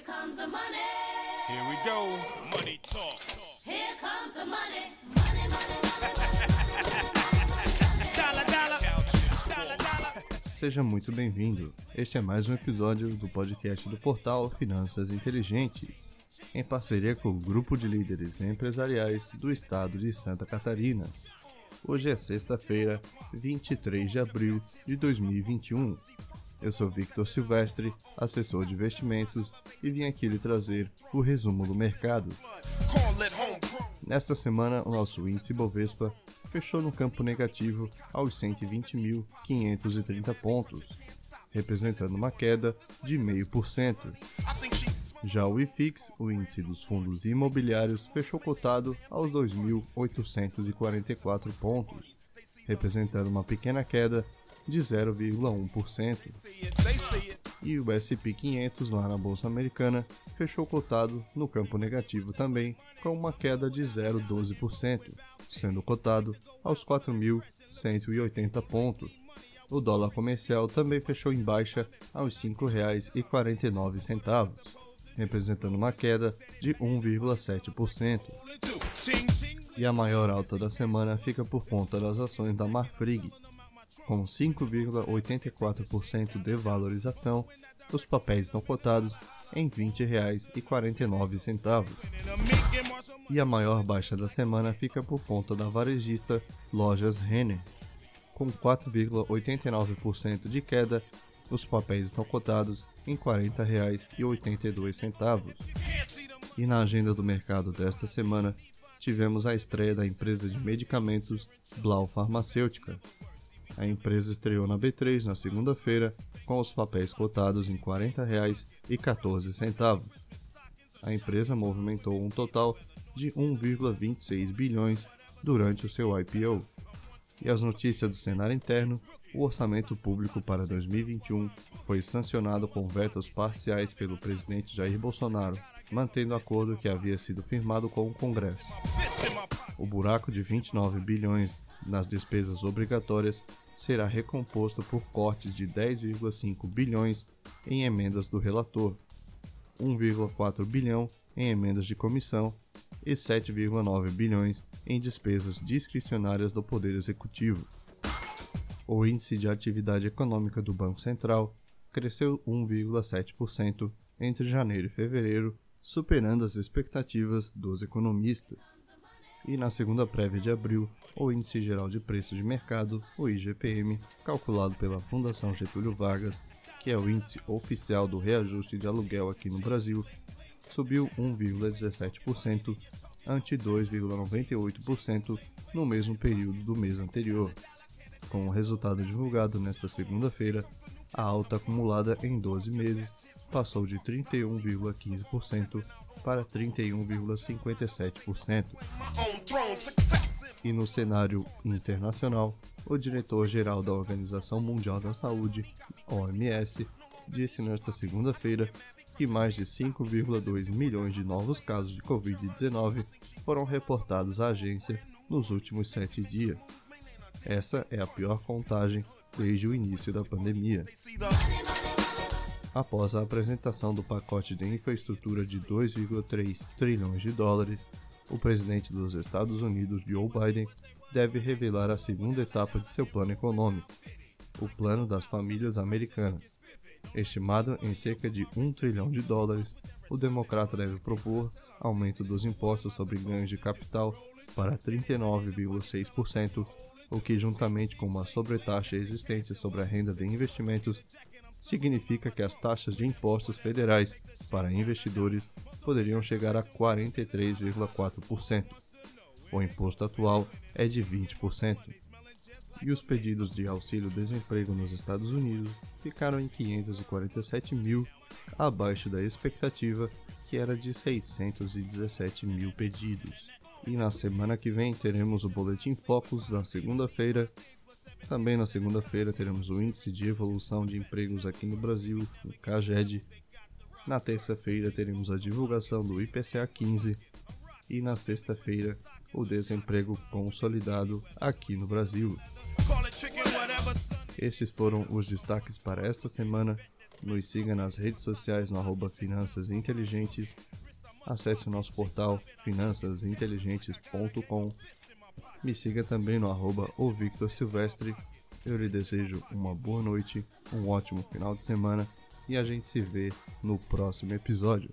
Here comes the money. Here we go. Money talk. Here comes the money. Money, money, dollar. Seja muito bem-vindo. Este é mais um episódio do podcast do portal Finanças Inteligentes, em parceria com o grupo de líderes empresariais do estado de Santa Catarina. Hoje é sexta-feira, 23 de abril de 2021. Eu sou Victor Silvestre, assessor de investimentos, e vim aqui lhe trazer o resumo do mercado. Nesta semana, o nosso índice Bovespa fechou no campo negativo aos 120.530 pontos, representando uma queda de 0,5%. I think she. Já o IFIX, o índice dos fundos imobiliários, fechou cotado aos 2.844 pontos, representando uma pequena queda de 0,1%. See it, they see it. E o S&P 500 lá na bolsa americana fechou cotado no campo negativo também, com uma queda de 0,12%, sendo cotado aos 4.180 pontos. O dólar comercial também fechou em baixa aos R$ 5,49, representando uma queda de 1,7%. E a maior alta da semana fica por conta das ações da Marfrig. Com 5,84% de valorização, os papéis estão cotados em R$ 20,49. And a mink and Marshall. E a maior baixa da semana fica por conta da varejista Lojas Renner. Com 4,89% de queda, os papéis estão cotados em R$ 40,82. Can't see them. E na agenda do mercado desta semana, tivemos a estreia da empresa de medicamentos Blau Farmacêutica. A empresa estreou na B3 na segunda-feira, com os papéis cotados em R$ 40,14. A empresa movimentou um total de 1,26 bilhões durante o seu IPO. E as notícias do cenário interno, o orçamento público para 2021 foi sancionado com vetos parciais pelo presidente Jair Bolsonaro, mantendo o acordo que havia sido firmado com o Congresso. O buraco de 29 bilhões nas despesas obrigatórias será recomposto por cortes de 10,5 bilhões em emendas do relator, 1,4 bilhão em emendas de comissão e 7,9 bilhões em despesas discricionárias do Poder Executivo. O índice de atividade econômica do Banco Central cresceu 1,7% entre janeiro e fevereiro, superando as expectativas dos economistas. E na segunda prévia de abril, o Índice Geral de Preços de Mercado, o IGPM, calculado pela Fundação Getúlio Vargas, que é o índice oficial do reajuste de aluguel aqui no Brasil, subiu 1,17% ante 2,98% no mesmo período do mês anterior. Com o resultado divulgado nesta segunda-feira, a alta acumulada em 12 meses passou de 31,15% para 31,57%. My own throne. Success. E no cenário internacional, o diretor-geral da Organização Mundial da Saúde, OMS, disse nesta segunda-feira que mais de 5,2 milhões de novos casos de Covid-19 foram reportados à agência nos últimos sete dias. Essa é a pior contagem desde o início da pandemia. Após a apresentação do pacote de infraestrutura de 2,3 trilhões de dólares, o presidente dos Estados Unidos, Joe Biden, deve revelar a segunda etapa de seu plano econômico, o Plano das Famílias Americanas. Estimado em cerca de 1 trilhão de dólares, o democrata deve propor aumento dos impostos sobre ganhos de capital para 39,6%, o que, juntamente com uma sobretaxa existente sobre a renda de investimentos, significa que as taxas de impostos federais para investidores poderiam chegar a 43,4%. O imposto atual é de 20%. E os pedidos de auxílio-desemprego nos Estados Unidos ficaram em 547 mil, abaixo da expectativa, que era de 617 mil pedidos. E na semana que vem teremos o Boletim Focus na segunda-feira. Também na segunda-feira teremos o Índice de Evolução de Empregos aqui no Brasil, o CAGED. Na terça-feira teremos a divulgação do IPCA 15 e na sexta-feira o desemprego consolidado aqui no Brasil. Esses foram os destaques para esta semana. Nos siga nas redes sociais no arroba Finanças Inteligentes. Acesse o nosso portal finançasinteligentes.com. Me siga também no arroba o Victor Silvestre. Eu lhe desejo uma boa noite, um ótimo final de semana e a gente se vê no próximo episódio.